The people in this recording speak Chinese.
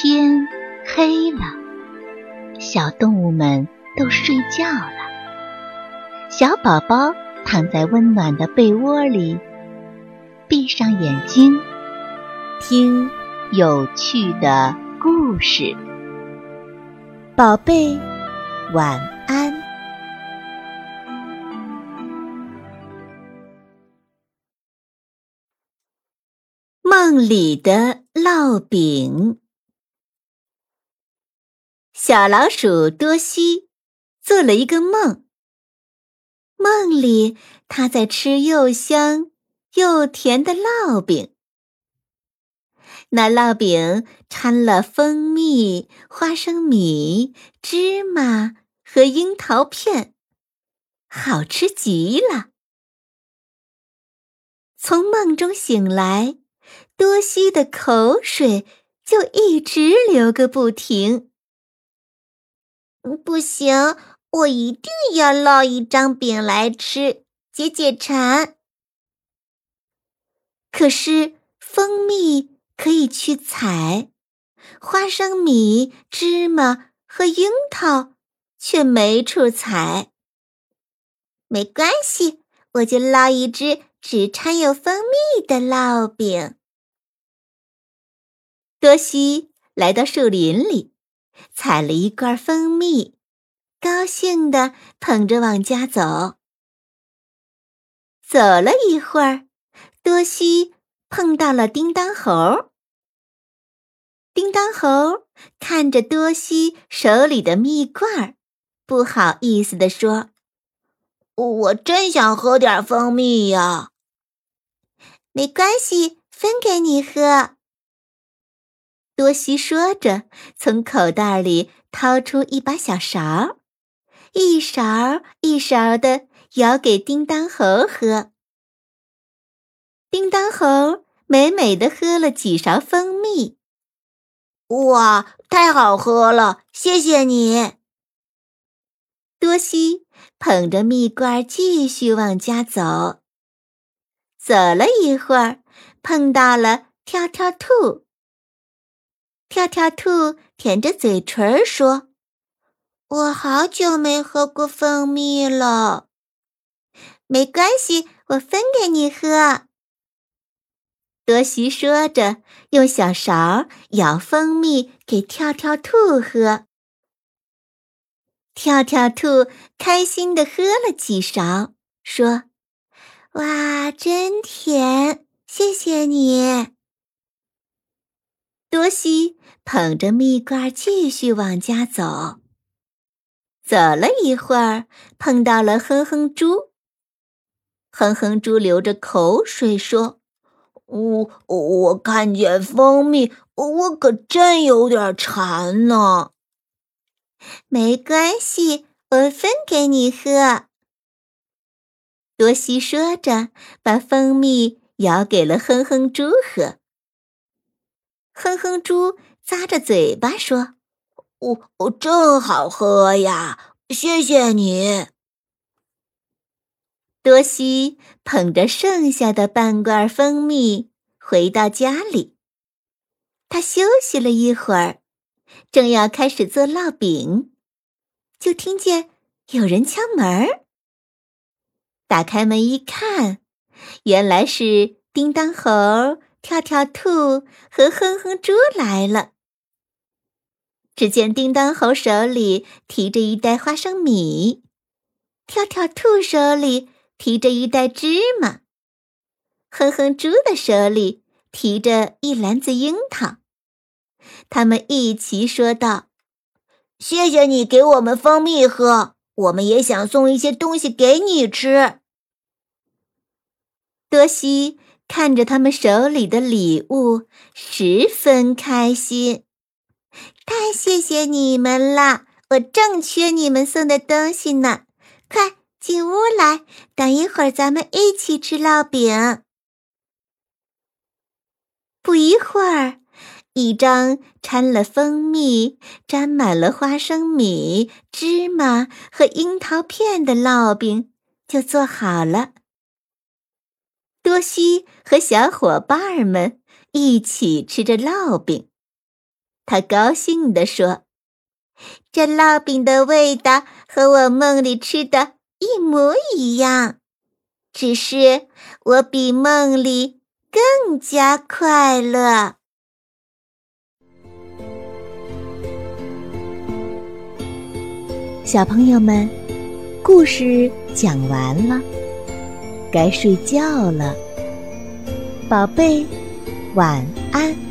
天黑了，小动物们都睡觉了。小宝宝躺在温暖的被窝里，闭上眼睛，听有趣的故事。宝贝，晚安。梦里的烙饼。小老鼠多西做了一个梦，梦里它在吃又香又甜的烙饼。那烙饼掺了蜂蜜、花生米、芝麻和樱桃片，好吃极了。从梦中醒来，多西的口水就一直流个不停。不行，我一定要烙一张饼来吃，解解馋。可是蜂蜜可以去采，花生米、芝麻和樱桃却没处采。没关系，我就烙一只只掺有蜂蜜的烙饼。多西来到树林里。采了一罐蜂蜜，高兴的捧着往家走。走了一会儿，多西碰到了叮当猴。叮当猴看着多西手里的蜜罐，不好意思地说：“我真想喝点蜂蜜呀。”“没关系，分给你喝。”多西说着，从口袋里掏出一把小勺，一勺一勺的舀给叮当猴喝。叮当猴美美的喝了几勺蜂蜜，哇，太好喝了！谢谢你。多西捧着蜜罐继续往家走，走了一会儿，碰到了跳跳兔。跳跳兔舔着嘴唇说：“我好久没喝过蜂蜜了。”“没关系，我分给你喝。”多西说着，用小勺舀蜂蜜给跳跳兔喝。跳跳兔开心的喝了几勺，说：“哇，真甜！谢谢你。”多西捧着蜜罐继续往家走。走了一会儿，碰到了哼哼猪。哼哼猪流着口水说：“我我看见蜂蜜，我可真有点馋呢。”没关系，我分给你喝。多西说着，把蜂蜜舀给了哼哼猪喝。哼哼猪咂着嘴巴说：“我我真好喝呀，谢谢你。”多西捧着剩下的半罐蜂蜜回到家里，他休息了一会儿，正要开始做烙饼，就听见有人敲门。打开门一看，原来是叮当猴。跳跳兔和哼哼猪来了。只见叮当猴手里提着一袋花生米，跳跳兔手里提着一袋芝麻，哼哼猪的手里提着一篮子樱桃。他们一齐说道：“谢谢你给我们蜂蜜喝，我们也想送一些东西给你吃。”多西。看着他们手里的礼物，十分开心。太谢谢你们了，我正缺你们送的东西呢。快进屋来，等一会儿咱们一起吃烙饼。不一会儿，一张掺了蜂蜜、沾满了花生米、芝麻和樱桃片的烙饼就做好了。多西和小伙伴们一起吃着烙饼，他高兴地说：“这烙饼的味道和我梦里吃的一模一样，只是我比梦里更加快乐。”小朋友们，故事讲完了，该睡觉了，宝贝，晚安。